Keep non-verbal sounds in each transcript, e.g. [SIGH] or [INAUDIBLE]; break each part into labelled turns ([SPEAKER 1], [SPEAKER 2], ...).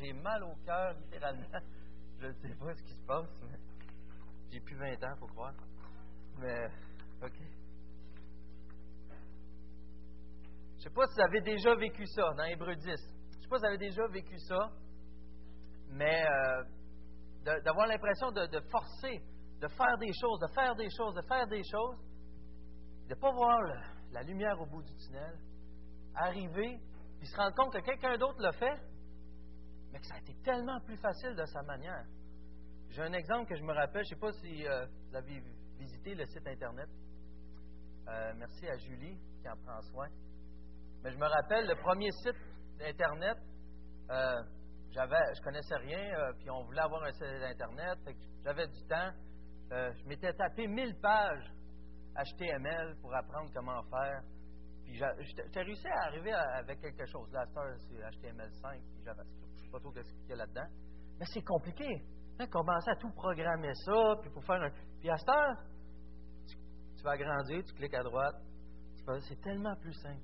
[SPEAKER 1] j'ai mal au cœur, littéralement. Je ne sais pas ce qui se passe, mais j'ai plus 20 ans, faut croire. Mais, OK. Je ne sais pas si vous avez déjà vécu ça dans Hébreu 10. Je ne sais pas si vous avez déjà vécu ça, mais euh, d'avoir l'impression de, de, forcer, de faire des choses, de faire des choses, de faire des choses, de ne pas voir la lumière au bout du tunnel, arriver, puis se rendre compte que quelqu'un d'autre l'a fait, mais que ça a été tellement plus facile de sa manière. J'ai un exemple que je me rappelle, je ne sais pas si euh, vous avez visité le site Internet. Euh, merci à Julie qui en prend soin. Mais je me rappelle, le premier site Internet, euh, j'avais, je connaissais rien, euh, puis on voulait avoir un site Internet, j'avais du temps. je m'étais tapé 1000 pages HTML pour apprendre comment faire. Puis j'ai réussi à arriver avec quelque chose. Là, c'est HTML5, puis JavaScript. Sais pas trop ce qu'il y a là-dedans. Mais c'est compliqué. Hein, commencer à tout programmer ça, puis pour faire un. Puis à cette heure, tu, vas agrandir, tu cliques à droite. C'est tellement plus simple.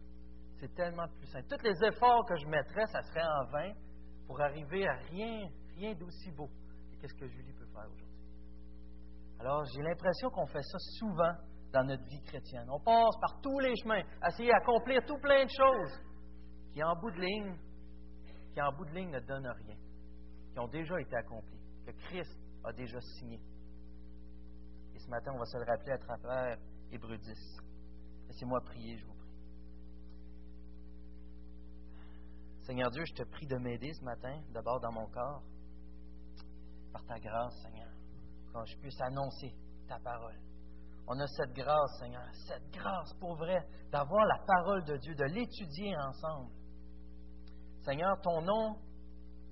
[SPEAKER 1] C'est tellement plus simple. Tous les efforts que je mettrais, ça serait en vain pour arriver à rien, rien d'aussi beau qu'est-ce que Julie peut faire aujourd'hui. Alors, j'ai l'impression qu'on fait ça souvent dans notre vie chrétienne. On passe par tous les chemins, essayer d'accomplir tout plein de choses qui, en bout de ligne, qui en bout de ligne ne donnent rien, qui ont déjà été accomplies, que Christ a déjà signé. Et ce matin, on va se le rappeler à travers Hébreu 10. Laissez-moi prier, je vous prie. Seigneur Dieu, je te prie de m'aider ce matin, d'abord dans mon corps, par ta grâce, Seigneur, quand je puisse annoncer ta parole on a cette grâce, Seigneur, cette grâce pour vrai, d'avoir la parole de Dieu, de l'étudier ensemble. Seigneur, ton nom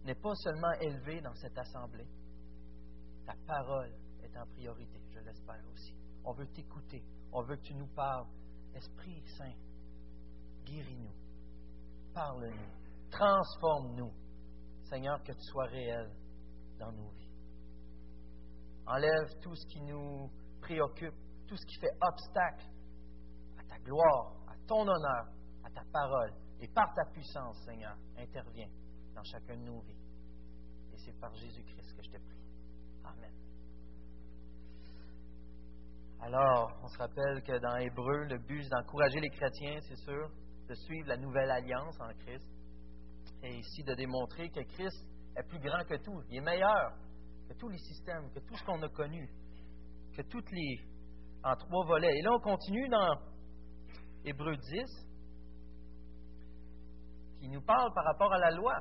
[SPEAKER 1] n'est pas seulement élevé dans cette assemblée. Ta parole est en priorité, je l'espère aussi. On veut t'écouter, on veut que tu nous parles. Esprit Saint, guéris-nous, parle-nous, transforme-nous. Seigneur, que tu sois réel dans nos vies. Enlève tout ce qui nous préoccupe, tout ce qui fait obstacle à ta gloire, à ton honneur, à ta parole. Et par ta puissance, Seigneur, interviens dans chacun de nos vies. Et c'est par Jésus-Christ que je te prie. Amen. Alors, on se rappelle que dans Hébreu, le but, c'est d'encourager les chrétiens, c'est sûr, de suivre la nouvelle alliance en Christ. Et ici, de démontrer que Christ est plus grand que tout. Il est meilleur que tous les systèmes, que tout ce qu'on a connu, que toutes les, en trois volets. Et là, on continue dans Hébreu 10, qui nous parle par rapport à la loi.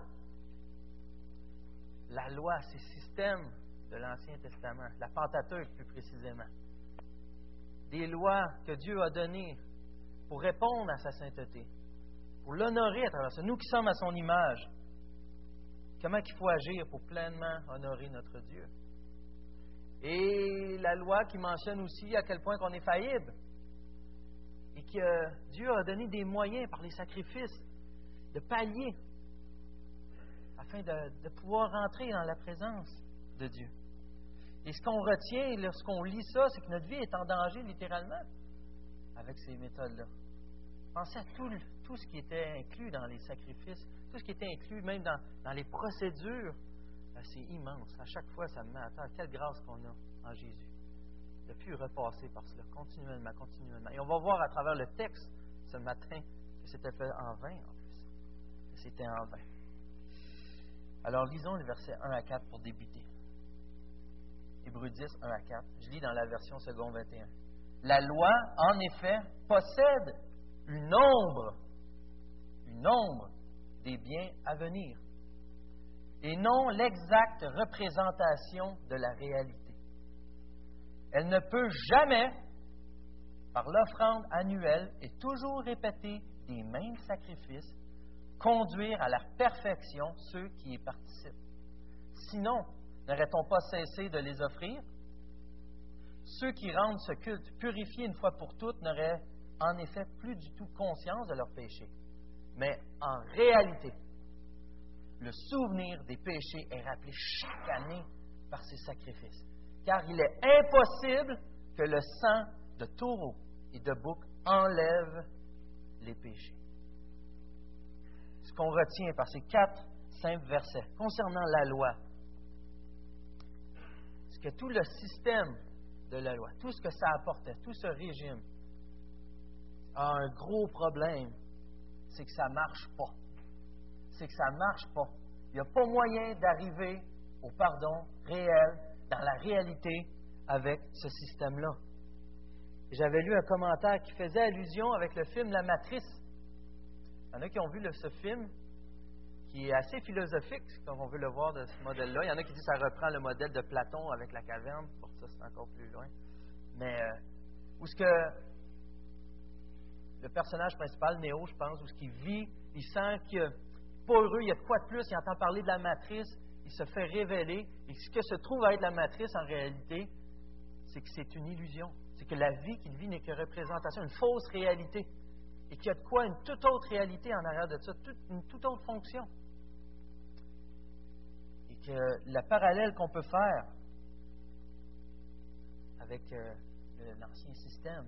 [SPEAKER 1] La loi, c'est le système de l'Ancien Testament, la Pentateuque plus précisément. Des lois que Dieu a données pour répondre à sa sainteté, pour l'honorer à travers ça. Nous qui sommes à son image, comment il faut agir pour pleinement honorer notre Dieu? Et la loi qui mentionne aussi à quel point qu'on est faillible. Et que Dieu a donné des moyens par les sacrifices de pallier afin de, pouvoir rentrer dans la présence de Dieu. Et ce qu'on retient lorsqu'on lit ça, c'est que notre vie est en danger littéralement avec ces méthodes-là. Pensez à tout, tout, ce qui était inclus dans les sacrifices, tout ce qui était inclus même dans, dans les procédures ben, c'est immense. À chaque fois, ça me met à terre. Quelle grâce qu'on a en Jésus. De plus repasser par cela, continuellement, continuellement. Et on va voir à travers le texte ce matin que c'était fait en vain, c'était en vain. Alors, lisons les versets 1 à 4 pour débuter. Hébreu 10, 1 à 4. Je lis dans la version seconde 21. La loi, en effet, possède une ombre, une ombre des biens à venir et non l'exacte représentation de la réalité. Elle ne peut jamais, par l'offrande annuelle et toujours répétée des mêmes sacrifices, conduire à la perfection ceux qui y participent. Sinon, n'aurait-on pas cessé de les offrir? Ceux qui rendent ce culte purifié une fois pour toutes n'auraient en effet plus du tout conscience de leur péché. Mais en réalité, le souvenir des péchés est rappelé chaque année par ces sacrifices. Car il est impossible que le sang de taureau et de bouc enlève les péchés. Qu'on retient par ces quatre simple verset concernant la loi. C'est que tout le système de la loi, tout ce que ça apportait, tout ce régime, a un gros problème, c'est que ça ne marche pas. C'est que ça ne marche pas. Il n'y a pas moyen d'arriver au pardon réel, dans la réalité, avec ce système-là. J'avais lu un commentaire qui faisait allusion avec le film La Matrice. Il y en a qui ont vu ce film, qui est assez philosophique, comme on veut le voir de ce modèle-là. Il y en a qui disent que ça reprend le modèle de Platon avec la caverne. Pour ça, c'est encore plus loin. Mais euh, où ce que le personnage principal, Néo, je pense, où ce qu'il vit, il sent que pas heureux, il y a de quoi de plus, il entend parler de la matrice, il se fait révéler, et ce que se trouve à être la matrice en réalité, c'est que c'est une illusion. C'est que la vie qu'il vit n'est que représentation, une fausse réalité. Et qu'il y a de quoi une toute autre réalité en arrière de ça, une toute autre fonction. Et que le parallèle qu'on peut faire avec euh, l'ancien système,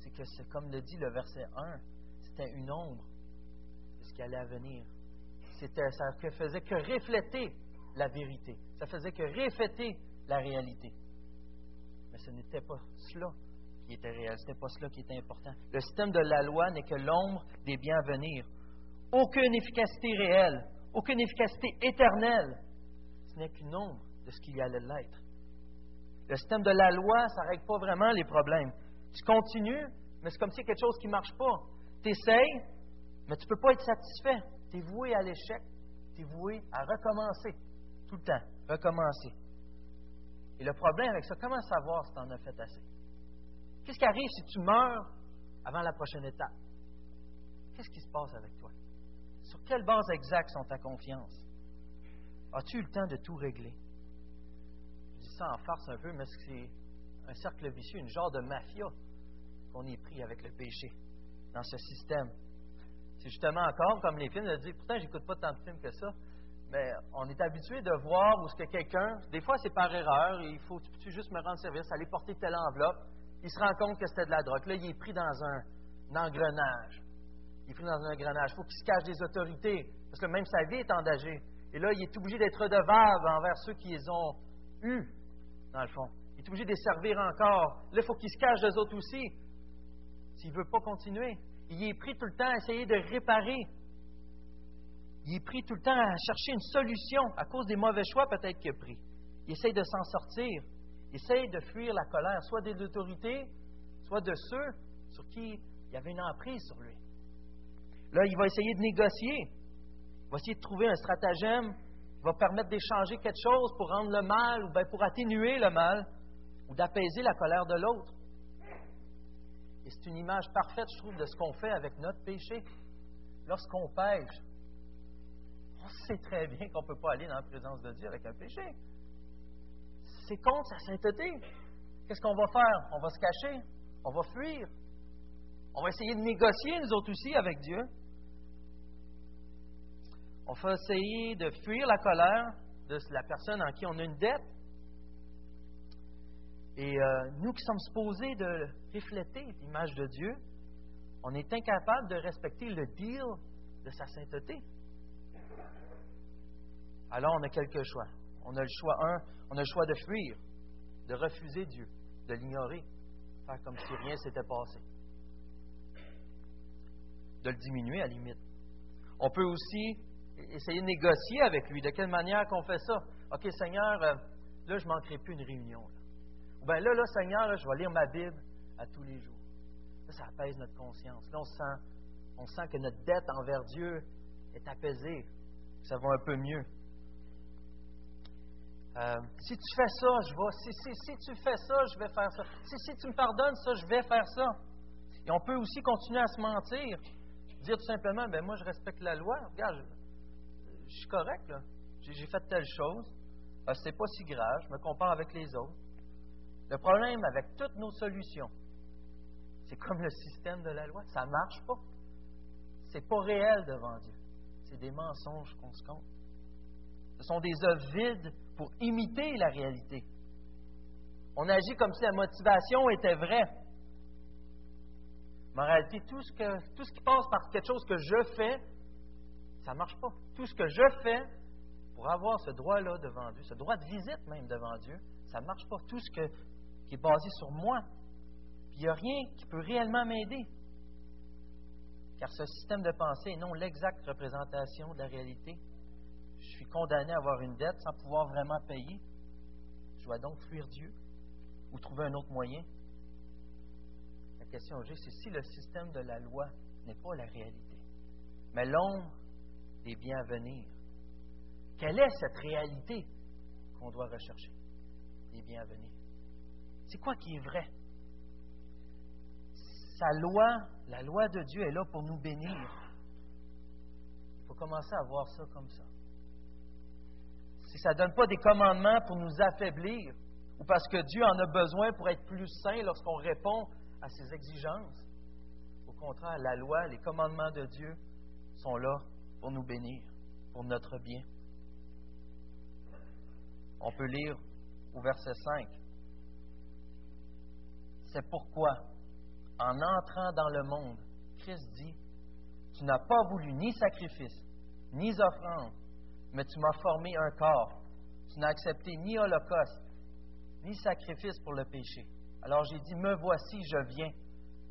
[SPEAKER 1] c'est que c'est comme le dit le verset 1, c'était une ombre de ce qui allait à venir. Ça ne faisait que refléter la vérité. Ça faisait que refléter la réalité. Mais ce n'était pas cela qui était réel, ce n'était pas cela qui était important. Le système de la loi n'est que l'ombre des biens à venir. Aucune efficacité réelle, aucune efficacité éternelle. Ce n'est qu'une ombre de ce qu'il y allait l'être. Le système de la loi, ça ne règle pas vraiment les problèmes. Tu continues, mais c'est comme si quelque chose qui ne marche pas. Tu essayes, mais tu ne peux pas être satisfait. Tu es voué à l'échec. Tu es voué à recommencer. Tout le temps. Recommencer. Et le problème avec ça, comment savoir si tu en as fait assez? Qu'est-ce qui arrive si tu meurs avant la prochaine étape? Qu'est-ce qui se passe avec toi? Sur quelle base exacte sont ta confiance? As-tu eu le temps de tout régler? Je dis ça en farce un peu, mais c'est un cercle vicieux, une genre de mafia qu'on est pris avec le péché dans ce système. C'est justement encore comme les films, de dire, pourtant, j'écoute pas tant de films que ça, mais on est habitué de voir où ce que quelqu'un, des fois c'est par erreur, il faut tu juste me rendre service, aller porter telle enveloppe, il se rend compte que c'était de la drogue. Là, il est pris dans un, engrenage. Il est pris dans un engrenage. Il faut qu'il se cache des autorités, parce que même sa vie est en danger. Et là, il est obligé d'être redevable envers ceux qui les ont eus, dans le fond. Il est obligé de les servir encore. Là, il faut qu'il se cache des autres aussi s'il ne veut pas continuer. Il est pris tout le temps à essayer de réparer. Il est pris tout le temps à chercher une solution à cause des mauvais choix peut-être qu'il a pris. Il essaye de s'en sortir. Essaye de fuir la colère, soit des autorités, soit de ceux sur qui il y avait une emprise sur lui. Là, il va essayer de négocier. Il va essayer de trouver un stratagème qui va permettre d'échanger quelque chose pour rendre le mal ou bien pour atténuer le mal ou d'apaiser la colère de l'autre. Et c'est une image parfaite, je trouve, de ce qu'on fait avec notre péché. Lorsqu'on pêche, on sait très bien qu'on ne peut pas aller dans la présence de Dieu avec un péché. C'est contre sa sainteté. Qu'est-ce qu'on va faire? On va se cacher, on va fuir. On va essayer de négocier, nous autres aussi, avec Dieu. On va essayer de fuir la colère de la personne en qui on a une dette. Et euh, nous qui sommes supposés de refléter l'image de Dieu, on est incapable de respecter le deal de sa sainteté. Alors on a quelques choix. On a le choix, un, on a le choix de fuir, de refuser Dieu, de l'ignorer, faire comme si rien s'était passé, de le diminuer à la limite. On peut aussi essayer de négocier avec lui. De quelle manière qu'on fait ça? OK, Seigneur, euh, là, je ne manquerai plus une réunion. Ben là, là, Seigneur, je vais lire ma Bible à tous les jours. Ça apaise notre conscience. Là, on sent, on sent que notre dette envers Dieu est apaisée. Ça va un peu mieux. Euh, si tu fais ça, je vais. Si, tu fais ça, je vais faire ça. Si, tu me pardonnes ça, je vais faire ça. Et on peut aussi continuer à se mentir. Dire tout simplement, ben moi, je respecte la loi. Regarde, je, suis correct, là. J'ai fait telle chose. Euh, c'est pas si grave. Je me compare avec les autres. Le problème avec toutes nos solutions, c'est comme le système de la loi, ça ne marche pas. C'est pas réel devant Dieu. C'est des mensonges qu'on se compte. Ce sont des œuvres vides pour imiter la réalité. On agit comme si la motivation était vraie. Mais en réalité, tout ce, qui passe par quelque chose que je fais, ça ne marche pas. Tout ce que je fais, pour avoir ce droit-là devant Dieu, ce droit de visite même devant Dieu, ça ne marche pas. Tout ce qui est basé sur moi, il n'y a rien qui peut réellement m'aider. Car ce système de pensée est non l'exacte représentation de la réalité. Je suis condamné à avoir une dette sans pouvoir vraiment payer. Je dois donc fuir Dieu ou trouver un autre moyen. La question que j'ai, c'est si le système de la loi n'est pas la réalité, mais l'ombre des biens à venir, quelle est cette réalité qu'on doit rechercher? Des biens à venir. C'est quoi qui est vrai? Sa loi, la loi de Dieu est là pour nous bénir. Il faut commencer à voir ça comme ça. Si ça ne donne pas des commandements pour nous affaiblir, ou parce que Dieu en a besoin pour être plus saint lorsqu'on répond à ses exigences, au contraire, la loi, les commandements de Dieu sont là pour nous bénir, pour notre bien. On peut lire au verset 5. C'est pourquoi, en entrant dans le monde, Christ dit, Tu n'as pas voulu ni sacrifice, ni offrande, mais tu m'as formé un corps. Tu n'as accepté ni holocauste, ni sacrifice pour le péché. Alors j'ai dit, Me voici, je viens.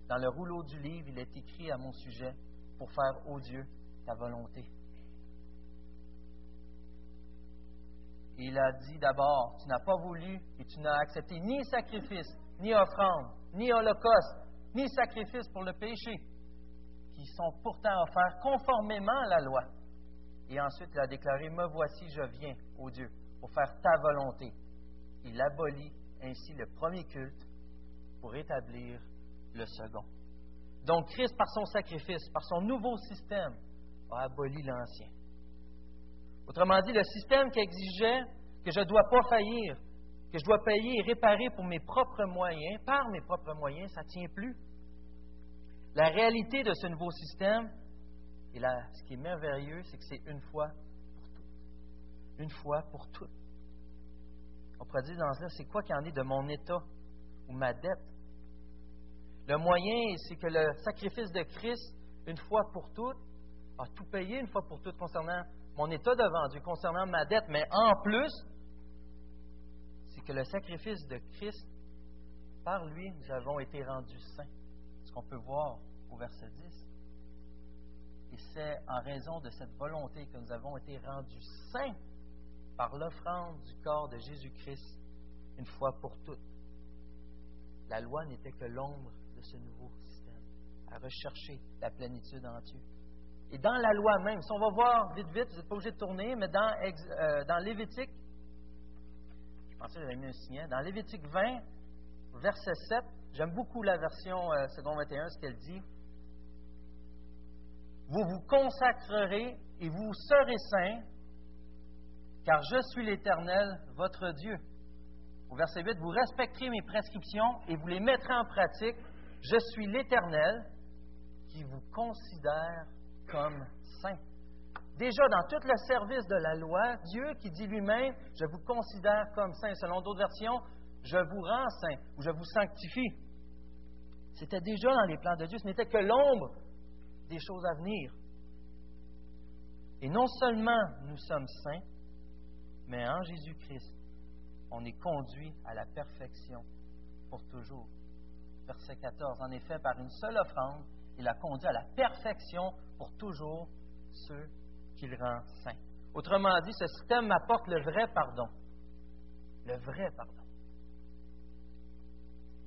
[SPEAKER 1] Dans le rouleau du livre, il est écrit à mon sujet, pour faire, ô Dieu, ta volonté. il a dit d'abord, tu n'as pas voulu et tu n'as accepté ni sacrifice, ni offrande, ni holocauste, ni sacrifice pour le péché, qui sont pourtant offerts conformément à la loi. Et ensuite, il a déclaré, Me voici, je viens, ô Dieu, pour faire ta volonté. Il abolit ainsi le premier culte pour établir le second. Donc Christ, par son sacrifice, par son nouveau système, a aboli l'ancien. Autrement dit, le système qui exigeait que je ne dois pas faillir, que je dois payer et réparer pour mes propres moyens, par mes propres moyens, ça ne tient plus. La réalité de ce nouveau système, et là, ce qui est merveilleux, c'est que c'est une fois pour toutes. Une fois pour toutes. On pourrait dire dans cela, c'est quoi qui en est de mon état ou ma dette? Le moyen, c'est que le sacrifice de Christ, une fois pour toutes, a tout payé une fois pour toutes concernant mon état devant Dieu, concernant ma dette, mais en plus, c'est que le sacrifice de Christ, par lui, nous avons été rendus saints. Ce qu'on peut voir au verset 10. C'est en raison de cette volonté que nous avons été rendus saints par l'offrande du corps de Jésus-Christ une fois pour toutes. La loi n'était que l'ombre de ce nouveau système, à rechercher la plénitude en Dieu. Et dans la loi même, si on va voir vite, vite, vous n'êtes pas obligé de tourner, mais dans, euh, Lévitique, je pensais que j'avais mis un signe, dans Lévitique 20, verset 7, j'aime beaucoup la version euh, second 21, ce qu'elle dit. Vous vous consacrerez et vous serez saints, car je suis l'Éternel, votre Dieu. Au verset 8, vous respecterez mes prescriptions et vous les mettrez en pratique. Je suis l'Éternel qui vous considère comme saint. Déjà, dans tout le service de la loi, Dieu qui dit lui-même, je vous considère comme saint. Selon d'autres versions, je vous rends saint ou je vous sanctifie. C'était déjà dans les plans de Dieu. Ce n'était que l'ombre des choses à venir. Et non seulement nous sommes saints, mais en Jésus-Christ, on est conduit à la perfection pour toujours. Verset 14. En effet, par une seule offrande, il a conduit à la perfection pour toujours ceux qu'il rend saints. Autrement dit, ce système m'apporte le vrai pardon. Le vrai pardon.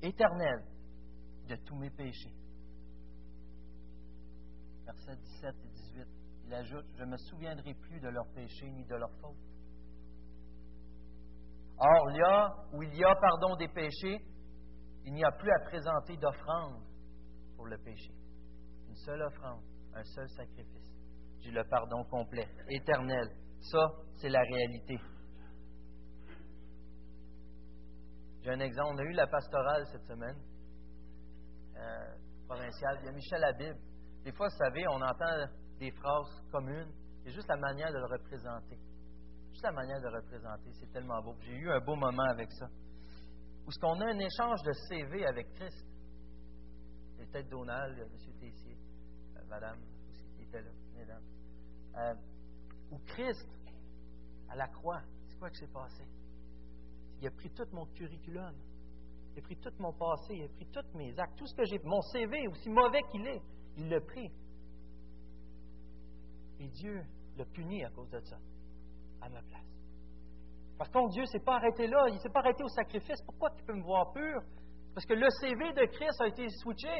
[SPEAKER 1] Éternel de tous mes péchés. Versets 17 et 18. Il ajoute, je ne me souviendrai plus de leurs péchés ni de leurs fautes. Or, là où il y a pardon des péchés, il n'y a plus à présenter d'offrande pour le péché une seule offrande, un seul sacrifice. J'ai le pardon complet, éternel. Ça, c'est la réalité. J'ai un exemple. On a eu la pastorale cette semaine, euh, provinciale. Il y a Michel Habib. Des fois, vous savez, on entend des phrases communes. C'est juste la manière de le représenter. Juste la manière de le représenter. C'est tellement beau. J'ai eu un beau moment avec ça. Où ce qu'on a un échange de CV avec Christ. Peut-être Donald, M. Tessier madame aussi qui était là, mesdames, euh, où Christ à la croix, c'est quoi qui s'est passé? Il a pris tout mon curriculum. Il a pris tout mon passé, il a pris tous mes actes, tout ce que j'ai, mon CV, aussi mauvais qu'il est, il l'a pris. Et Dieu l'a puni à cause de ça, à ma place. Par contre, Dieu ne s'est pas arrêté là, il ne s'est pas arrêté au sacrifice. Pourquoi tu peux me voir pur? Parce que le CV de Christ a été switché.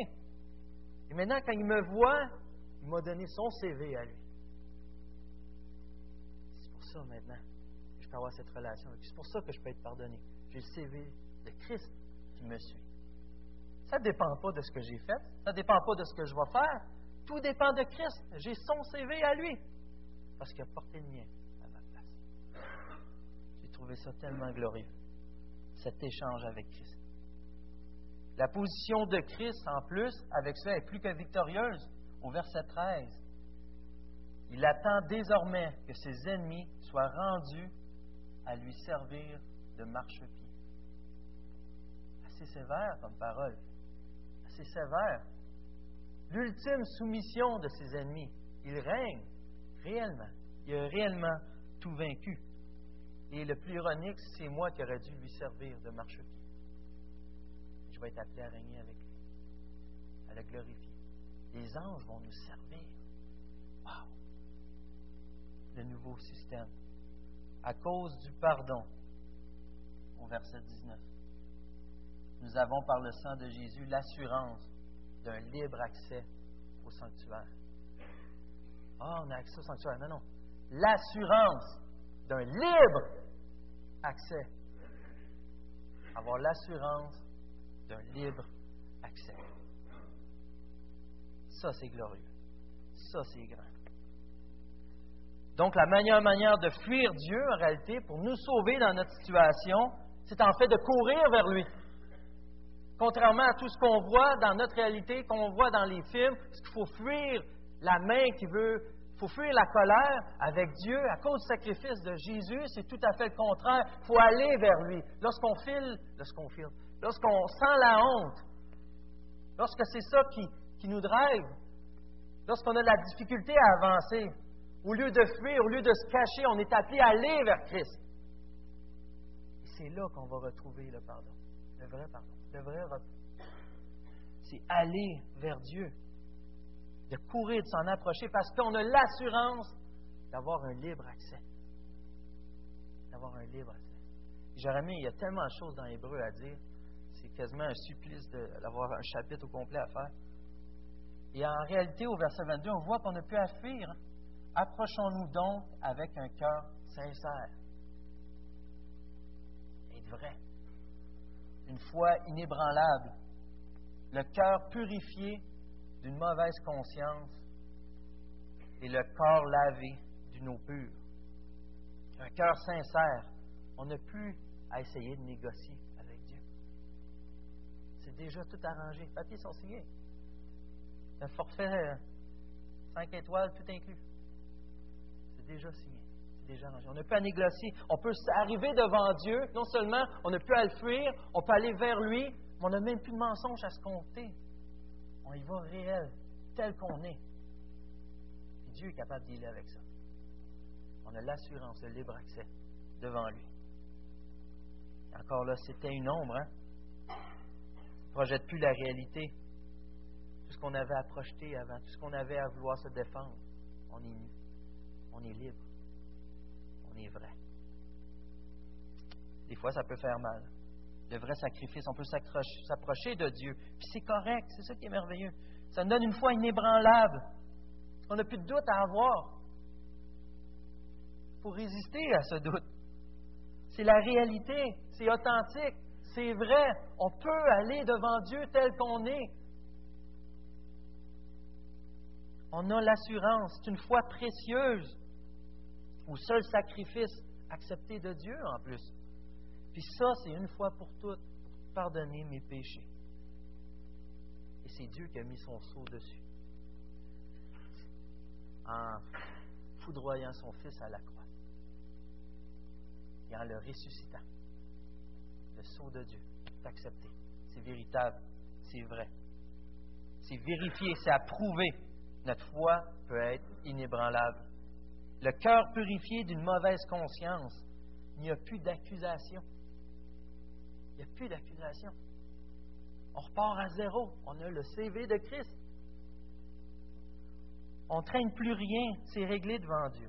[SPEAKER 1] Et maintenant, quand il me voit, il m'a donné son CV à lui. C'est pour ça maintenant que je peux avoir cette relation. C'est pour ça que je peux être pardonné. J'ai le CV de Christ qui me suit. Ça ne dépend pas de ce que j'ai fait, ça ne dépend pas de ce que je vais faire. Tout dépend de Christ. J'ai son CV à lui. Parce qu'il a porté le mien à ma place. J'ai trouvé ça tellement glorieux, cet échange avec Christ. La position de Christ, en plus, avec ça, est plus que victorieuse. Au verset 13, il attend désormais que ses ennemis soient rendus à lui servir de marchepied. Assez sévère comme parole. Assez sévère. L'ultime soumission de ses ennemis. Il règne réellement. Il a réellement tout vaincu. Et le plus ironique, c'est moi qui aurais dû lui servir de marchepied je vais être appelé à régner avec lui, à le glorifier. Les anges vont nous servir. Wow! Le nouveau système. À cause du pardon, au verset 19, nous avons par le sang de Jésus l'assurance d'un libre accès au sanctuaire. Ah, on a accès au sanctuaire. Non, non. L'assurance d'un libre accès. Avoir l'assurance d'un libre accès. Ça, c'est glorieux. Ça, c'est grand. Donc, la meilleure manière de fuir Dieu, en réalité, pour nous sauver dans notre situation, c'est en fait de courir vers lui. Contrairement à tout ce qu'on voit dans notre réalité, qu'on voit dans les films, ce qu'il faut fuir la main qui veut, il faut fuir la colère avec Dieu à cause du sacrifice de Jésus, c'est tout à fait le contraire. Il faut aller vers lui. Lorsqu'on file, lorsqu'on file, lorsqu'on sent la honte, lorsque c'est ça qui, qui nous drive, lorsqu'on a de la difficulté à avancer, au lieu de fuir, au lieu de se cacher, on est appelé à aller vers Christ. Et c'est là qu'on va retrouver le pardon, le vrai pardon, le vrai. C'est aller vers Dieu, de courir, de s'en approcher, parce qu'on a l'assurance d'avoir un libre accès. D'avoir un libre accès. Jérémie, il y a tellement de choses dans l'hébreu à dire quasiment un supplice d'avoir un chapitre au complet à faire. Et en réalité, au verset 22, on voit qu'on plus à fuir. Hein. Approchons-nous donc avec un cœur sincère. Être vrai. Une foi inébranlable. Le cœur purifié d'une mauvaise conscience et le corps lavé d'une eau pure. Un cœur sincère. On n'a plus à essayer de négocier déjà tout arrangé. Les papiers sont signés. Un forfait 5 euh, étoiles, tout inclus. C'est déjà signé. Déjà. On n'a plus à négocier. On peut arriver devant Dieu. Non seulement on n'a plus à le fuir, on peut aller vers lui, mais on n'a même plus de mensonge à se compter. On y va réel, tel qu'on est. Dieu est capable d'y avec ça. On a l'assurance, le libre accès devant lui. encore là, c'était une ombre, hein? projette plus la réalité. Tout ce qu'on avait à projeter avant, tout ce qu'on avait à vouloir se défendre, on est nu. On est libre. Est vrai. Des fois, ça peut faire mal. Le vrai sacrifice, on peut s'approcher de Dieu. Puis c'est correct, c'est ça qui est merveilleux. Ça nous donne une foi inébranlable. On n'a plus de doute à avoir. Pour résister à ce doute. C'est la réalité, c'est authentique c'est vrai, on peut aller devant Dieu tel qu'on est. On a l'assurance, c'est une foi précieuse, au seul sacrifice accepté de Dieu en plus. Puis ça, c'est une fois pour toutes, pardonner mes péchés. Et c'est Dieu qui a mis son sceau dessus, en foudroyant son Fils à la croix et en le ressuscitant le sceau de Dieu. C'est accepté. C'est véritable. C'est vrai. C'est vérifié. C'est approuvé. Notre foi peut être inébranlable. Le cœur purifié d'une mauvaise conscience, il n'y a plus d'accusation. Il n'y a plus d'accusation. On repart à zéro. On a le CV de Christ. On ne traîne plus rien. C'est réglé devant Dieu.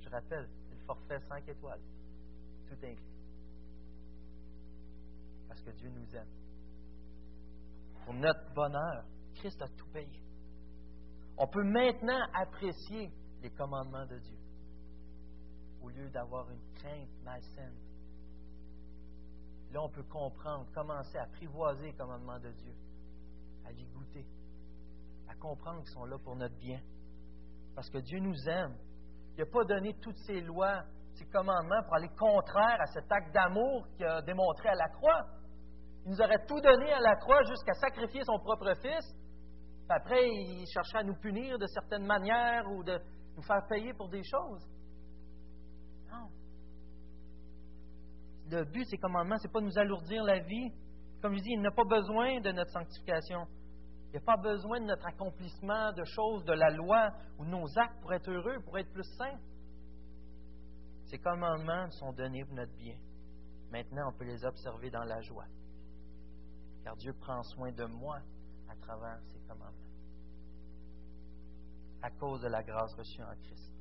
[SPEAKER 1] Je rappelle, c'est le forfait 5 étoiles. Tout inclus. Parce que Dieu nous aime. Pour notre bonheur, Christ a tout payé. On peut maintenant apprécier les commandements de Dieu au lieu d'avoir une crainte malsaine. Là, on peut comprendre, commencer à apprivoiser les commandements de Dieu, à les goûter, à comprendre qu'ils sont là pour notre bien. Parce que Dieu nous aime. Il n'a pas donné toutes ces lois, ces commandements pour aller contraire à cet acte d'amour qu'il a démontré à la croix. Il nous aurait tout donné à la croix jusqu'à sacrifier son propre fils. Puis après, il cherchait à nous punir de certaines manières ou de nous faire payer pour des choses. Non. Le but de ces commandements, ce n'est pas de nous alourdir la vie. Comme je dis, il n'a pas besoin de notre sanctification. Il n'y a pas besoin de notre accomplissement de choses de la loi ou de nos actes pour être heureux, pour être plus saints. Ces commandements sont donnés pour notre bien. Maintenant, on peut les observer dans la joie. Car Dieu prend soin de moi à travers ces commandements. À cause de la grâce reçue en Christ.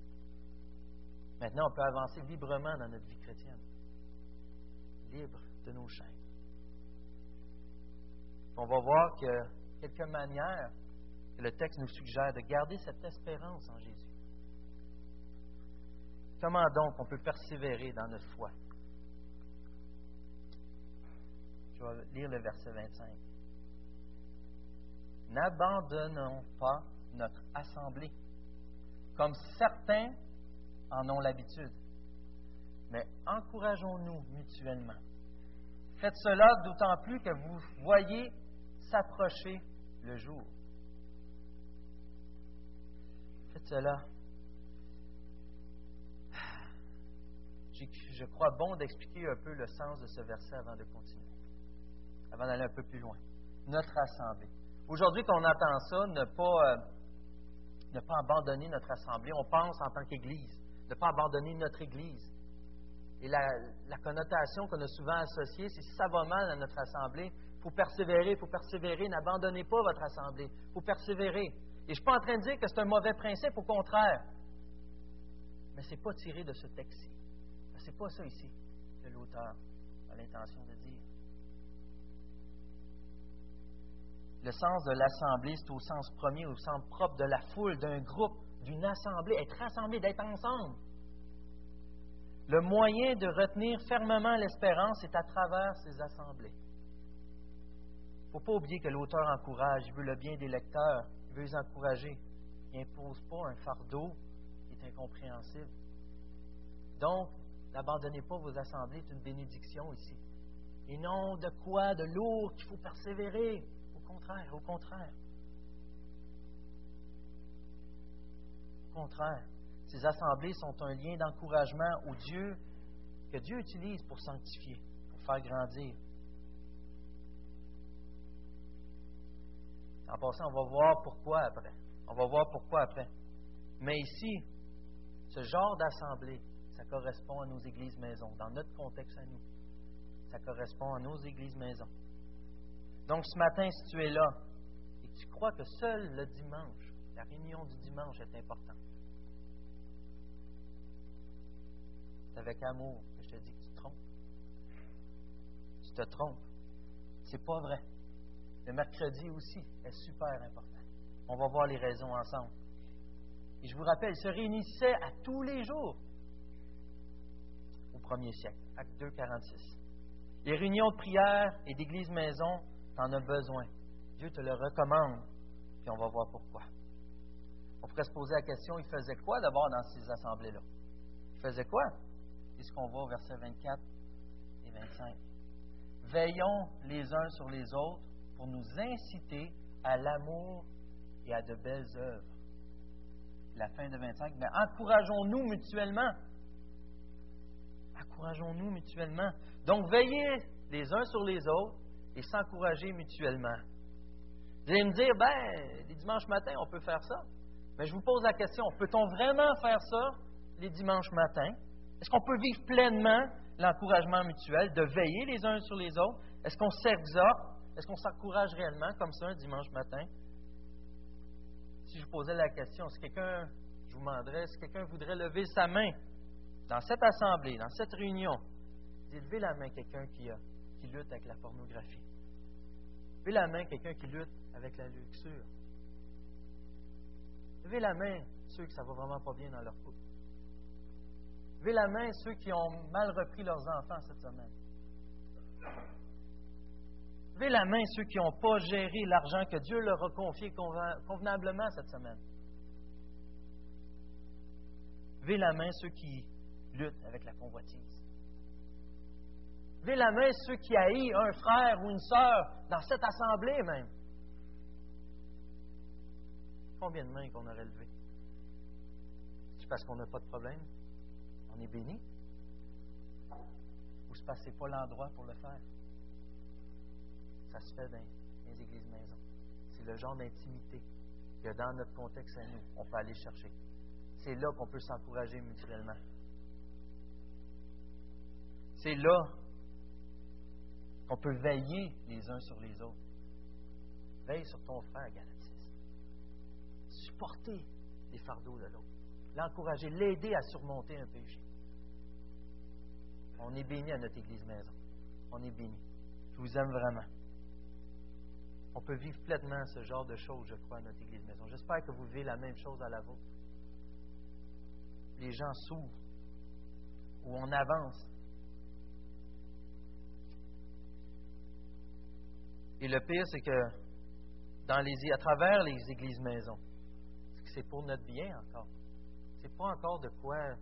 [SPEAKER 1] Maintenant, on peut avancer librement dans notre vie chrétienne. Libre de nos chaînes. On va voir que quelques manières que le texte nous suggère de garder cette espérance en Jésus. Comment donc on peut persévérer dans notre foi? Je vais lire le verset 25. N'abandonnons pas notre assemblée, comme certains en ont l'habitude, mais encourageons-nous mutuellement. Faites cela d'autant plus que vous voyez s'approcher le jour. Faites cela. Je crois bon d'expliquer un peu le sens de ce verset avant de continuer, avant d'aller un peu plus loin. Notre assemblée. Aujourd'hui, quand on entend ça, ne pas, euh, ne pas abandonner notre assemblée, on pense en tant qu'Église, ne pas abandonner notre Église. Et la, connotation qu'on a souvent associée, c'est si ça va mal à notre assemblée, il faut persévérer, il faut persévérer, n'abandonnez pas votre assemblée, il faut persévérer. Et je ne suis pas en train de dire que c'est un mauvais principe, au contraire. Mais ce n'est pas tiré de ce texte-ci. Ce n'est pas ça ici que l'auteur a l'intention de dire. Le sens de l'assemblée, c'est au sens premier, au sens propre de la foule, d'un groupe, d'une assemblée, être rassemblé, d'être ensemble. Le moyen de retenir fermement l'espérance est à travers ces assemblées. Il ne faut pas oublier que l'auteur encourage, il veut le bien des lecteurs, il veut les encourager. Il n'impose pas un fardeau qui est incompréhensible. Donc, n'abandonnez pas vos assemblées, c'est une bénédiction ici. Et non de quoi, de lourd qu'il faut persévérer. Au contraire, au contraire. Au contraire, ces assemblées sont un lien d'encouragement au Dieu que Dieu utilise pour sanctifier, pour faire grandir, En passant, on va voir pourquoi après. On va voir pourquoi après. Mais ici, ce genre d'assemblée, ça correspond à nos églises maisons, dans notre contexte à nous. Ça correspond à nos églises maisons. Donc ce matin, si tu es là et que tu crois que seul le dimanche, la réunion du dimanche est importante, c'est avec amour que je te dis que tu te trompes. Tu te trompes. C'est pas vrai. Le mercredi aussi est super important. On va voir les raisons ensemble. Et je vous rappelle, ils se réunissaient à tous les jours au premier siècle, acte 2, 46. Les réunions de prière et d'église maison, tu en as besoin. Dieu te le recommande, puis on va voir pourquoi. On pourrait se poser la question, il faisait quoi d'abord dans ces assemblées-là? Il faisait quoi? C'est ce qu'on voit au verset 24 et 25. Veillons les uns sur les autres pour nous inciter à l'amour et à de belles œuvres. La fin de 25, mais encourageons-nous mutuellement. Encourageons-nous mutuellement. Donc, veillez les uns sur les autres et s'encourager mutuellement. Vous allez me dire, ben, les dimanches matins, on peut faire ça. Mais je vous pose la question, peut-on vraiment faire ça les dimanches matins? Est-ce qu'on peut vivre pleinement l'encouragement mutuel, de veiller les uns sur les autres? Est-ce qu'on s'exhorte? Est-ce qu'on s'encourage réellement comme ça un dimanche matin? Si je posais la question, si quelqu'un, je vous demanderais, si quelqu'un voudrait lever sa main dans cette assemblée, dans cette réunion, levez la main quelqu'un qui, qui lutte avec la pornographie. Levez la main quelqu'un qui lutte avec la luxure. Levez la main ceux que ça va vraiment pas bien dans leur couple. Levez la main ceux qui ont mal repris leurs enfants cette semaine. Levez la main ceux qui n'ont pas géré l'argent que Dieu leur a confié convenablement cette semaine. Levez la main ceux qui luttent avec la convoitise. Levez la main ceux qui haïssent un frère ou une sœur dans cette assemblée même. Combien de mains qu'on aurait levées? C'est parce qu'on n'a pas de problème? On est béni? Ou c'est parce que pas l'endroit pour le faire? Ça se fait dans les églises maisons. C'est le genre d'intimité que dans notre contexte à nous, on peut aller chercher. C'est là qu'on peut s'encourager mutuellement. C'est là qu'on peut veiller les uns sur les autres. Veille sur ton frère, Galatis. Supporter les fardeaux de l'autre. L'encourager, l'aider à surmonter un péché. On est béni à notre Église maison. On est béni. Je vous aime vraiment. On peut vivre pleinement ce genre de choses, je crois, à notre Église maison. J'espère que vous vivez la même chose à la vôtre. Les gens s'ouvrent, ou on avance. Et le pire, c'est que à travers les églises maisons, c'est pour notre bien encore. C'est pas encore de quoi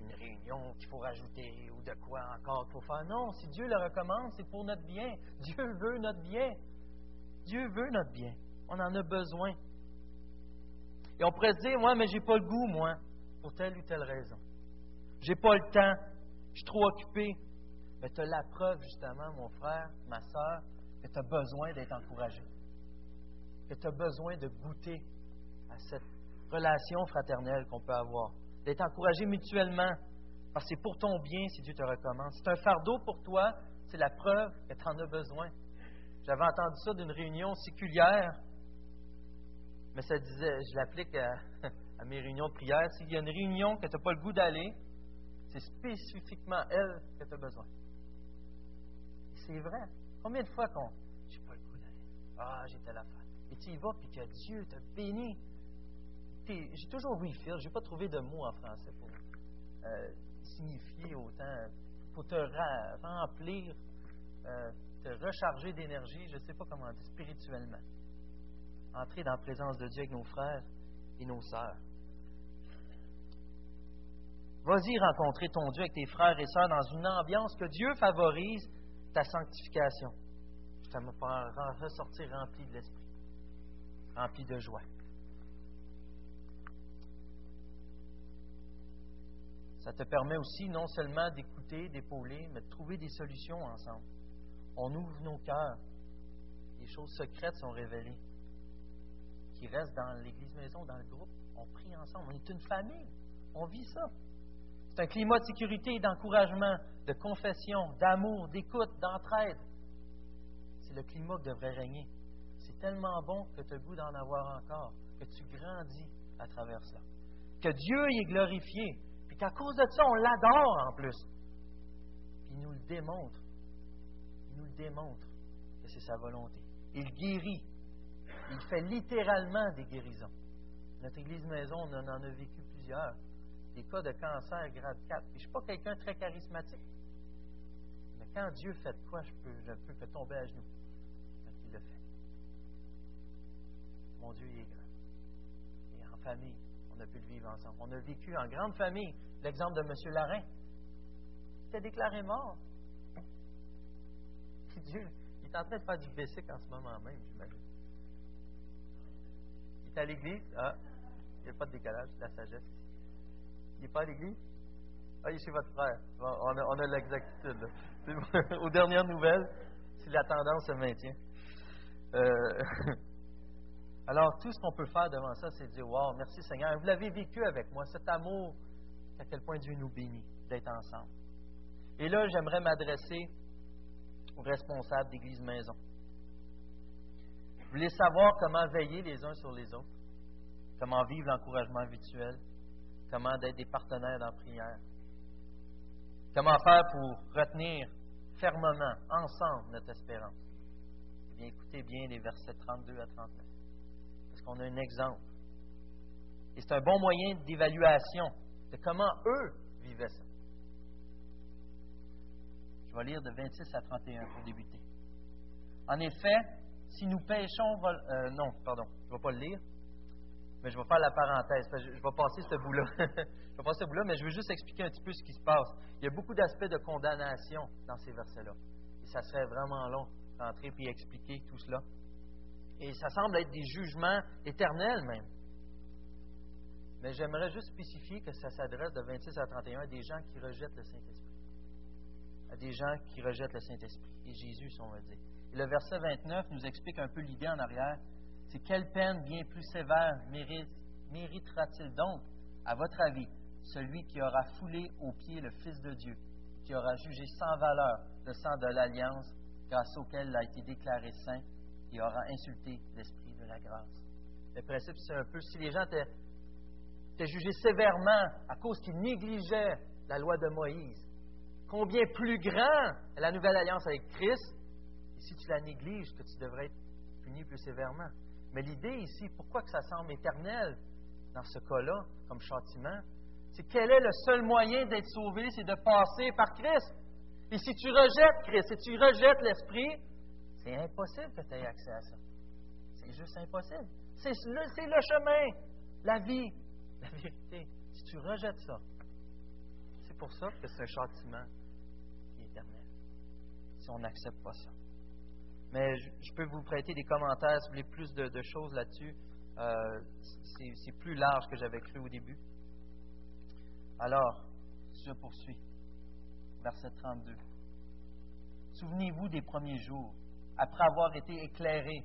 [SPEAKER 1] une réunion qu'il faut rajouter ou de quoi encore qu'il faut faire. Non, si Dieu le recommande, c'est pour notre bien. Dieu veut notre bien. Dieu veut notre bien. On en a besoin. Et on pourrait se dire, moi, mais j'ai pas le goût, moi, pour telle ou telle raison. J'ai pas le temps. Je suis trop occupé. Mais tu as la preuve, justement, mon frère, ma soeur, que tu as besoin d'être encouragé. Que tu as besoin de goûter à cette relation fraternelle qu'on peut avoir. D'être encouragé mutuellement. Parce que c'est pour ton bien si Dieu te recommande. C'est un fardeau pour toi, c'est la preuve que tu en as besoin. J'avais entendu ça d'une réunion séculière, mais ça disait, je l'applique à, [LAUGHS] mes réunions de prière, s'il y a une réunion que tu n'as pas le goût d'aller, c'est spécifiquement elle que tu as besoin. C'est vrai. Combien de fois qu'on. J'ai pas le goût d'aller. Ah, j'étais la fête. Et tu y vas, puis que Dieu t'a béni. J'ai toujours. Je n'ai pas trouvé de mot en français pour euh, signifier autant, pour te remplir. Euh, recharger d'énergie, je sais pas comment dire, spirituellement. Entrer dans la présence de Dieu avec nos frères et nos sœurs. Vas-y rencontrer ton Dieu avec tes frères et sœurs dans une ambiance que Dieu favorise ta sanctification. Ça me fera ressortir rempli de l'esprit, rempli de joie. Ça te permet aussi non seulement d'écouter, d'épauler, mais de trouver des solutions ensemble on ouvre nos cœurs. Les choses secrètes sont révélées. Qui restent dans l'église maison, dans le groupe, on prie ensemble. On est une famille. On vit ça. C'est un climat de sécurité d'encouragement, de confession, d'amour, d'écoute, d'entraide. C'est le climat qui devrait régner. C'est tellement bon que tu as le goût d'en avoir encore, que tu grandis à travers cela. Que Dieu y est glorifié, puis qu'à cause de ça, on l'adore en plus. Il nous le démontre nous démontre que c'est sa volonté. Il guérit. Il fait littéralement des guérisons. Notre Église maison, on en a vécu plusieurs. Des cas de cancer grade 4. je ne suis pas quelqu'un très charismatique. Mais quand Dieu fait quoi, je peux, peux que tomber à genoux. Il le fait. Mon Dieu, il est grand. Et en famille, on a pu le vivre ensemble. On a vécu en grande famille. L'exemple de M. Larin. Il était déclaré mort. Dieu, il est en train de faire du basic en ce moment même, j'imagine. Il est à l'église. Ah, il n'y a pas de décalage, c'est la sagesse. Il n'est pas à l'église? Ah, il est chez votre frère. on a, l'exactitude. [LAUGHS] Aux dernières nouvelles, si la tendance se maintient. Euh, [LAUGHS] alors, tout ce qu'on peut faire devant ça, c'est dire Wow, merci Seigneur. Vous l'avez vécu avec moi, cet amour à quel point Dieu nous bénit d'être ensemble. Et là, j'aimerais m'adresser aux responsables d'Église Maison. Vous voulez savoir comment veiller les uns sur les autres, comment vivre l'encouragement habituel, comment être des partenaires dans la prière, comment faire pour retenir fermement, ensemble, notre espérance. Eh bien, écoutez bien les versets 32 à 39, parce qu'on a un exemple. Et c'est un bon moyen d'évaluation de comment eux vivaient ça. Je vais lire de 26 à 31 pour débuter. En effet, si nous péchons... Euh, non, pardon, je ne vais pas le lire, mais je vais faire la parenthèse. Je vais passer ce bout-là. [LAUGHS] je vais passer ce bout-là, mais je veux juste expliquer un petit peu ce qui se passe. Il y a beaucoup d'aspects de condamnation dans ces versets-là. Et ça serait vraiment long d'entrer et expliquer tout cela. Et ça semble être des jugements éternels même. Mais j'aimerais juste spécifier que ça s'adresse de 26 à 31 à des gens qui rejettent le Saint-Esprit. À des gens qui rejettent le Saint-Esprit. Et Jésus, on va dire. Et le verset 29 nous explique un peu l'idée en arrière. C'est quelle peine bien plus sévère méritera-t-il donc, à votre avis, celui qui aura foulé aux pieds le Fils de Dieu, qui aura jugé sans valeur le sang de l'alliance grâce auquel il a été déclaré saint, et aura insulté l'Esprit de la grâce? Le principe, c'est un peu, si les gens étaient était jugé sévèrement à cause qu'il négligeait la loi de Moïse. Combien plus grand est la nouvelle alliance avec Christ, et si tu la négliges, que tu devrais être puni plus sévèrement. Mais l'idée ici, pourquoi que ça semble éternel dans ce cas-là, comme châtiment, c'est quel est le seul moyen d'être sauvé, c'est de passer par Christ. Et si tu rejettes Christ, si tu rejettes l'Esprit, c'est impossible que tu aies accès à ça. C'est juste impossible. C'est le, le chemin, la vie, [LAUGHS] la vérité. Si tu rejettes ça, c'est pour ça que c'est un châtiment qui est éternel. Si on n'accepte pas ça. Mais je, peux vous prêter des commentaires si vous voulez plus de, choses là-dessus. Euh, c'est plus large que j'avais cru au début. Alors, je poursuis. Verset 32. Souvenez-vous des premiers jours, après avoir été éclairés.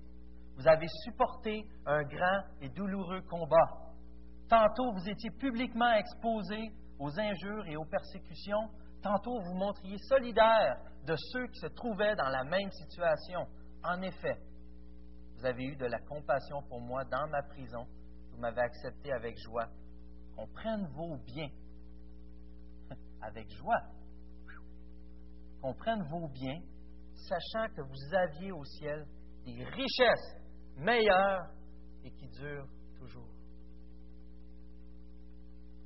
[SPEAKER 1] Vous avez supporté un grand et douloureux combat Tantôt, vous étiez publiquement exposé aux injures et aux persécutions. Tantôt, vous montriez solidaire de ceux qui se trouvaient dans la même situation. En effet, vous avez eu de la compassion pour moi dans ma prison. Vous m'avez accepté avec joie. Qu'on prenne vos biens. [LAUGHS] avec joie. Qu'on prenne vos biens, sachant que vous aviez au ciel des richesses meilleures et qui durent toujours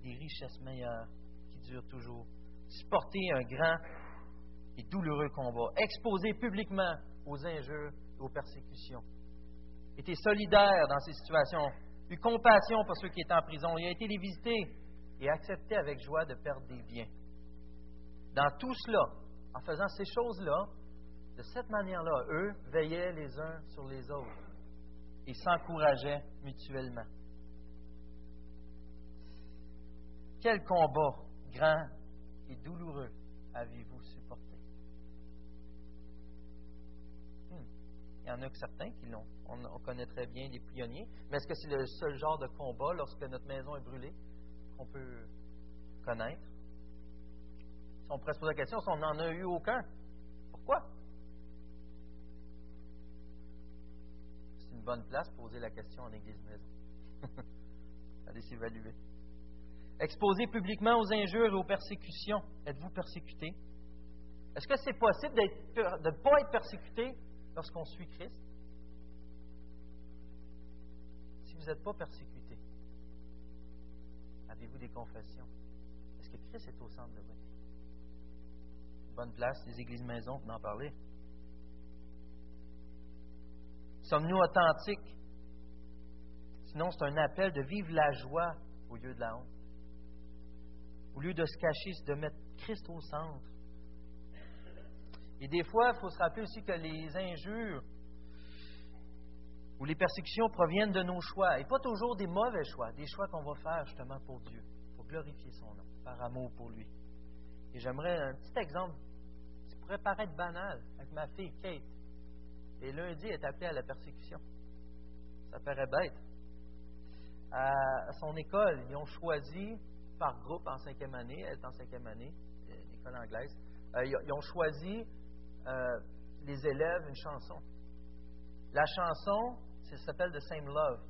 [SPEAKER 1] des richesses meilleures qui durent toujours. Supporter un grand et douloureux combat. Exposer publiquement aux injures et aux persécutions. Était solidaire dans ces situations. Eu compassion pour ceux qui étaient en prison. Il a été les visiter et accepté avec joie de perdre des biens. Dans tout cela, en faisant ces choses-là, de cette manière-là, eux veillaient les uns sur les autres et s'encourageaient mutuellement. Quel combat grand et douloureux avez-vous supporté? Hmm. Il y en a que certains qui l'ont. On, connaît très bien les pionniers. Mais est-ce que c'est le seul genre de combat lorsque notre maison est brûlée qu'on peut connaître? Si on pourrait se poser la question, si on n'en a eu aucun, pourquoi? C'est une bonne place pour poser la question en église maison. [LAUGHS] Allez s'évaluer. Exposé publiquement aux injures et aux persécutions. Êtes-vous persécuté? Est-ce que c'est possible de ne pas être persécuté lorsqu'on suit Christ? Si vous n'êtes pas persécuté, avez-vous des confessions? Est-ce que Christ est au centre de votre vie? bonne place, les églises maisons, pour en parler. Sommes-nous authentiques? Sinon, c'est un appel de vivre la joie au lieu de la honte. Au lieu de se cacher, de mettre Christ au centre. Et des fois, il faut se rappeler aussi que les injures ou les persécutions proviennent de nos choix, et pas toujours des mauvais choix, des choix qu'on va faire justement pour Dieu, pour glorifier son nom, par amour pour lui. Et j'aimerais un petit exemple, qui pourrait paraître banal, avec ma fille Kate. Et lundi, elle est appelée à la persécution. Ça paraît bête. À son école, ils ont choisi par groupe en cinquième année, elle est en cinquième année, euh, école anglaise. Euh, ils, ont choisi, euh, les élèves, une chanson. La chanson, ça s'appelle The Same Love.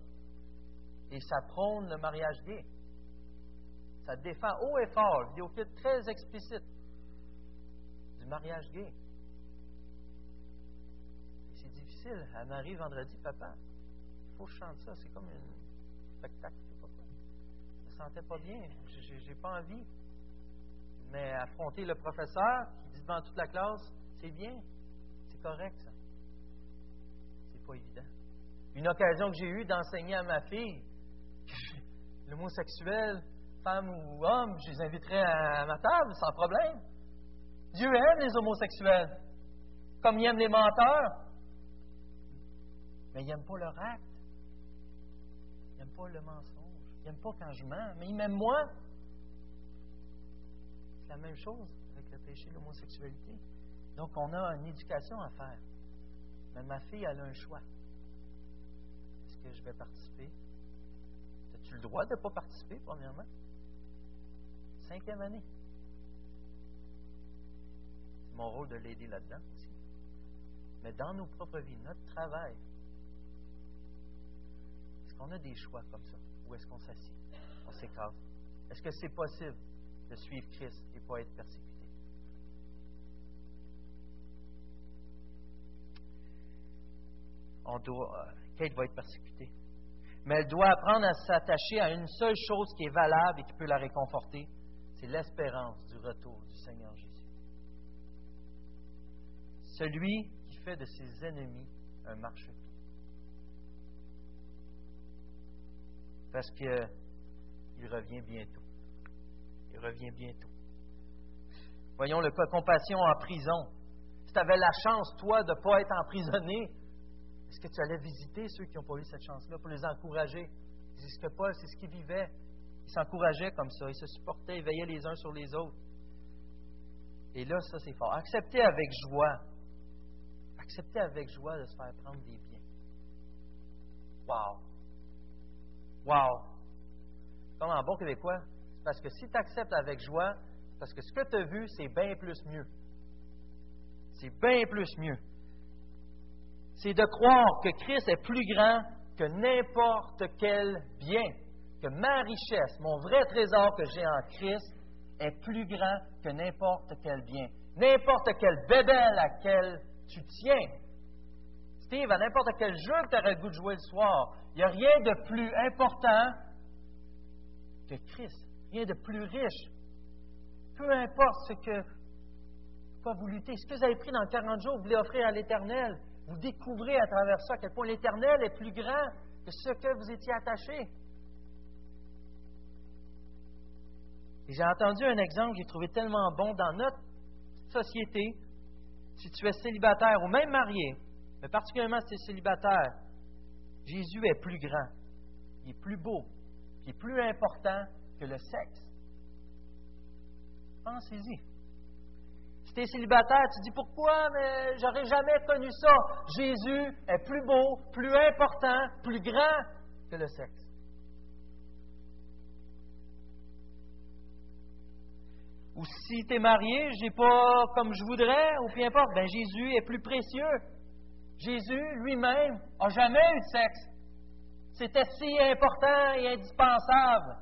[SPEAKER 1] Et ça prône le mariage gay. Ça défend haut et fort, vidéoclip très explicite du mariage gay. C'est difficile. Elle m'arrive vendredi, papa, il faut que je chante ça. C'est comme un spectacle. Sentais pas bien. J'ai pas envie. Mais affronter le professeur qui dit devant toute la classe, c'est bien. C'est correct, ça. C'est pas évident. Une occasion que j'ai eue d'enseigner à ma fille l'homosexuel, femme ou homme, je les inviterai à ma table sans problème. Dieu aime les homosexuels, comme il aime les menteurs. Mais il n'aime pas leur acte. Il n'aime pas le mensonge. Il n'aime pas quand je mens, mais il m'aime moi. C'est la même chose avec le péché de l'homosexualité. Donc, on a une éducation à faire. Mais ma fille, elle a un choix. Est-ce que je vais participer? As-tu le droit de ne pas participer, premièrement? Cinquième année. C'est mon rôle de l'aider là-dedans aussi. Mais dans nos propres vies, notre travail, est-ce qu'on a des choix comme ça? Ou est-ce qu'on s'assied? On s'écrase? Est-ce que c'est possible de suivre Christ et pas être persécuté? On doit, euh, Kate va être persécutée. Mais elle doit apprendre à s'attacher à une seule chose qui est valable et qui peut la réconforter, c'est l'espérance du retour du Seigneur Jésus. Celui qui fait de ses ennemis un marchepied. Parce qu'il revient bientôt. Il revient bientôt. Voyons le cas compassion en prison. Si tu avais la chance, toi, de ne pas être emprisonné, est-ce que tu allais visiter ceux qui n'ont pas eu cette chance-là pour les encourager? Ils que Paul, c'est ce qu'ils vivaient. Ils s'encourageaient comme ça, ils se supportaient, ils veillaient les uns sur les autres. Et là, ça, c'est fort. Accepter avec joie. Accepter avec joie de se faire prendre des biens. Wow! Wow! Comme en bon québécois, parce que si tu acceptes avec joie, parce que ce que tu as vu, c'est bien plus mieux. C'est bien plus mieux. C'est de croire que Christ est plus grand que n'importe quel bien que ma richesse, mon vrai trésor que j'ai en Christ, est plus grand que n'importe quel bien. N'importe quel bébel à quel tu tiens. Steve, à n'importe quel jeu que tu aurais le goût de jouer le soir, il n'y a rien de plus important que Christ, rien de plus riche. Peu importe ce que vous luttez, ce que vous avez pris dans 40 jours, vous voulez offrir à l'Éternel, vous découvrez à travers ça à quel point l'Éternel est plus grand que ce que vous étiez attaché. j'ai entendu un exemple que j'ai trouvé tellement bon dans notre société. Si tu es célibataire ou même marié, mais particulièrement si tu es célibataire, Jésus est plus grand, il est plus beau, il est plus important que le sexe. Pensez-y. Si tu es célibataire, tu dis pourquoi, mais j'aurais jamais connu ça. Jésus est plus beau, plus important, plus grand que le sexe. Ou si tu es marié, je n'ai pas comme je voudrais, ou peu importe, ben Jésus est plus précieux. Jésus lui-même n'a jamais eu de sexe. C'était si important et indispensable.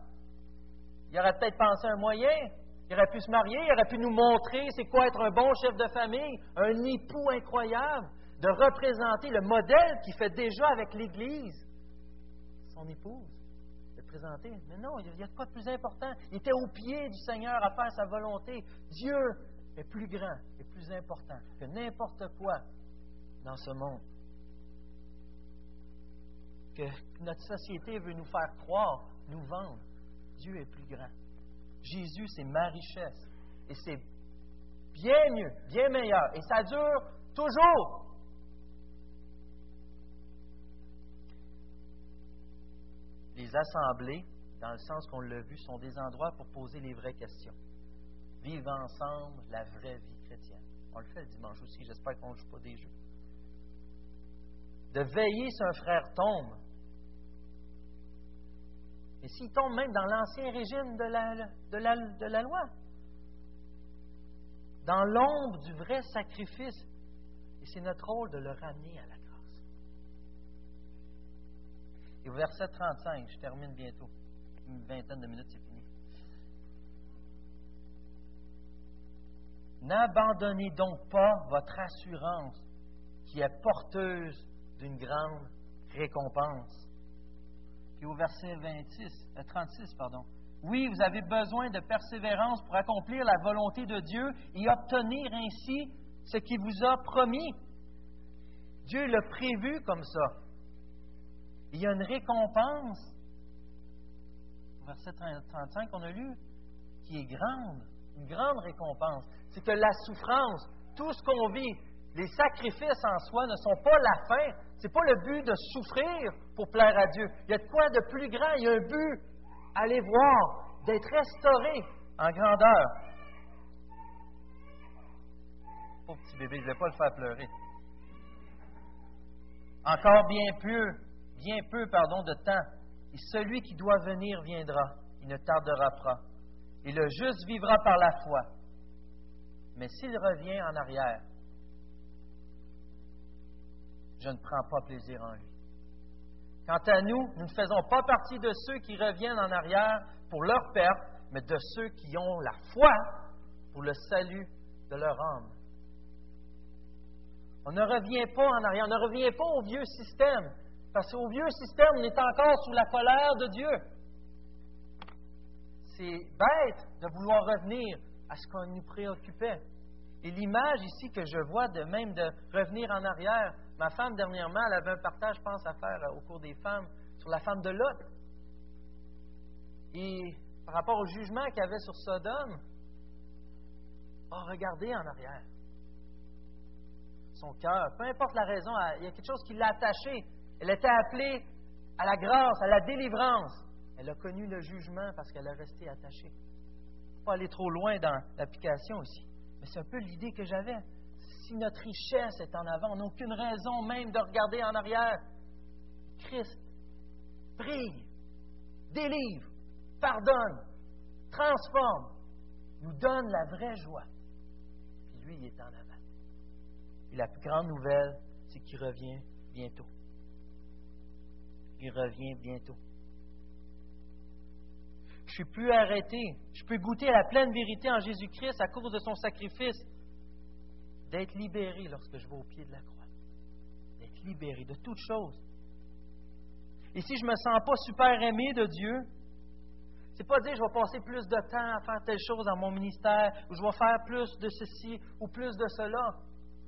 [SPEAKER 1] Il aurait peut-être pensé un moyen. Il aurait pu se marier, il aurait pu nous montrer c'est quoi être un bon chef de famille, un époux incroyable, de représenter le modèle qu'il fait déjà avec l'Église, son épouse. Mais non, il y a quoi de plus important? Il était au pied du Seigneur à faire sa volonté. Dieu est plus grand et plus important que n'importe quoi dans ce monde. Que notre société veut nous faire croire, nous vendre. Dieu est plus grand. Jésus, c'est ma richesse. Et c'est bien mieux, bien meilleur. Et ça dure toujours. Les assemblées, dans le sens qu'on l'a vu, sont des endroits pour poser les vraies questions. Vivre ensemble la vraie vie chrétienne. On le fait le dimanche aussi, j'espère qu'on ne joue pas des jeux. De veiller si un frère tombe. Et s'ils tombent même dans l'ancien régime de la loi, dans l'ombre du vrai sacrifice, et c'est notre rôle de le ramener à la grâce. Et au verset 35, je termine bientôt, une vingtaine de minutes, c'est fini. N'abandonnez donc pas votre assurance qui est porteuse d'une grande récompense. Puis au verset 26, 36, euh, pardon. Oui, vous avez besoin de persévérance pour accomplir la volonté de Dieu et obtenir ainsi ce qu'il vous a promis. Dieu l'a prévu comme ça. Il y a une récompense, verset 35 qu'on a lu, qui est grande, une grande récompense. C'est que la souffrance, tout ce qu'on vit, les sacrifices en soi ne sont pas la fin. Ce n'est pas le but de souffrir pour plaire à Dieu. Il y a de quoi de plus grand. Il y a un but. Allez voir, d'être restauré en grandeur. Pauvre petit bébé, je ne vais pas le faire pleurer. Encore bien peu, bien peu, pardon, de temps, et celui qui doit venir viendra, il ne tardera pas. Et le juste vivra par la foi. Mais s'il revient en arrière, je ne prends pas plaisir en lui. Quant à nous, nous ne faisons pas partie de ceux qui reviennent en arrière pour leur perte, mais de ceux qui ont la foi pour le salut de leur âme. On ne revient pas en arrière, on ne revient pas au vieux système, parce qu'au vieux système, on est encore sous la colère de Dieu. C'est bête de vouloir revenir à ce qu'on nous préoccupait. Et l'image ici que je vois de même de revenir en arrière, ma femme dernièrement, elle avait un partage, je pense, à faire euh, au cours des femmes sur la femme de Lot. Et par rapport au jugement qu'il y avait sur Sodome, oh, regardé en arrière son cœur. Peu importe la raison, il y a quelque chose qui l'a attachée. Elle était appelée à la grâce, à la délivrance. Elle a connu le jugement parce qu'elle a resté attachée. Pas aller trop loin dans l'application aussi. Mais c'est un peu l'idée que j'avais. Notre richesse est en avant, on n'a aucune raison même de regarder en arrière. Christ brille, délivre, pardonne, transforme, nous donne la vraie joie. Puis lui, il est en avant. Et la plus grande nouvelle, c'est qu'il revient bientôt. Il revient bientôt. Je suis plus arrêté. Je peux goûter à la pleine vérité en Jésus-Christ à cause de son sacrifice. D'être libéré lorsque je vais au pied de la croix. D'être libéré de toute chose. Et si je ne me sens pas super aimé de Dieu, c'est pas dire je vais passer plus de temps à faire telle chose dans mon ministère, ou je vais faire plus de ceci ou plus de cela.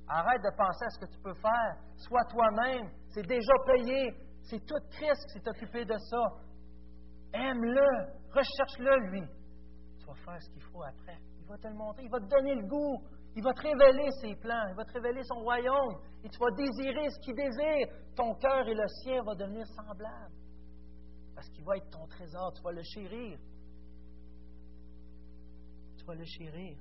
[SPEAKER 1] Arrête de penser à ce que tu peux faire. Sois toi-même. C'est déjà payé. C'est tout Christ qui s'est occupé de ça. Aime-le. Recherche-le, lui. Tu vas faire ce qu'il faut après. Il va te le montrer. Il va te donner le goût. Il va te révéler ses plans. Il va te révéler son royaume. Et tu vas désirer ce qu'il désire. Ton cœur et le sien vont devenir semblables. Parce qu'il va être ton trésor. Tu vas le chérir. Tu vas le chérir.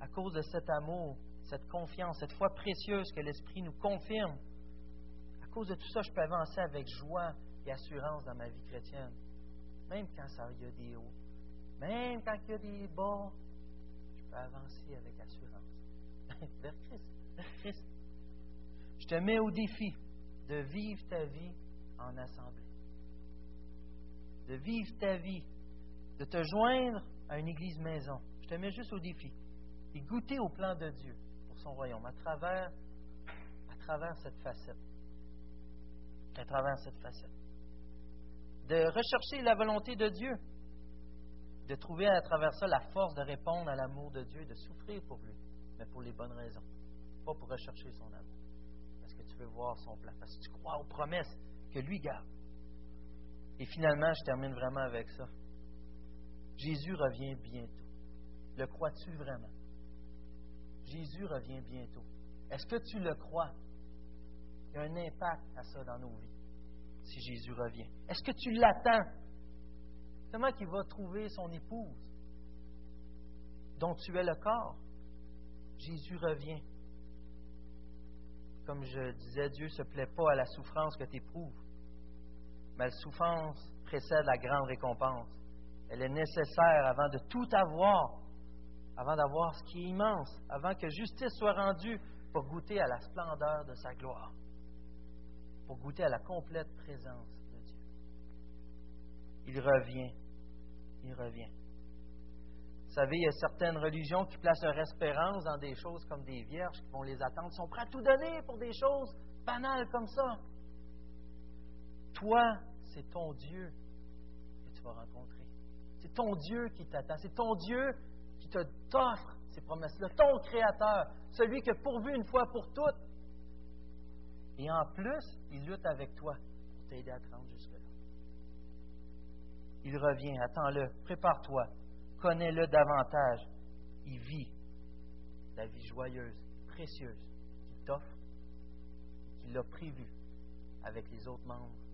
[SPEAKER 1] À cause de cet amour, cette confiance, cette foi précieuse que l'Esprit nous confirme. À cause de tout ça, je peux avancer avec joie et assurance dans ma vie chrétienne. Même quand ça, il y a des hauts, même quand il y a des bas, avancer avec assurance. [LAUGHS] vers Christ, Christ. Je te mets au défi de vivre ta vie en assemblée. De vivre ta vie, de te joindre à une église maison. Je te mets juste au défi. Et goûter au plan de Dieu son royaume à travers cette facette. À travers cette facette. De rechercher la volonté de Dieu. De trouver à travers ça la force de répondre à l'amour de Dieu de souffrir pour lui, mais pour les bonnes raisons. Pas pour rechercher son amour. Parce que tu veux voir son plan. Parce que tu crois aux promesses que lui garde. Et finalement, je termine vraiment avec ça. Jésus revient bientôt. Le crois-tu vraiment? Jésus revient bientôt. Est-ce que tu le crois? Il y a un impact à ça dans nos vies, si Jésus revient. Est-ce que tu l'attends? Comment qu'il va trouver son épouse, dont tu es le corps? Jésus revient. Comme je disais, Dieu ne se plaît pas à la souffrance que tu éprouves. Mais la souffrance précède la grande récompense. Elle est nécessaire avant de tout avoir, avant d'avoir ce qui est immense, avant que justice soit rendue pour goûter à la splendeur de sa gloire, pour goûter à la complète présence de Dieu. Il revient, il revient. Vous savez, il y a certaines religions qui placent leur espérance dans des choses comme des vierges qui vont les attendre, Ils sont prêts à tout donner pour des choses banales comme ça. Toi, c'est ton Dieu que tu vas rencontrer. C'est ton Dieu qui t'attend. C'est ton Dieu qui t'offre ces promesses-là. Ton Créateur, celui qui a pourvu une fois pour toutes. Et en plus, il lutte avec toi pour t'aider à te rendre jusque-là. Il revient, attends-le, prépare-toi, connais-le davantage. Il vit la vie joyeuse, précieuse qu'il t'offre, qu'il a prévue avec les autres membres.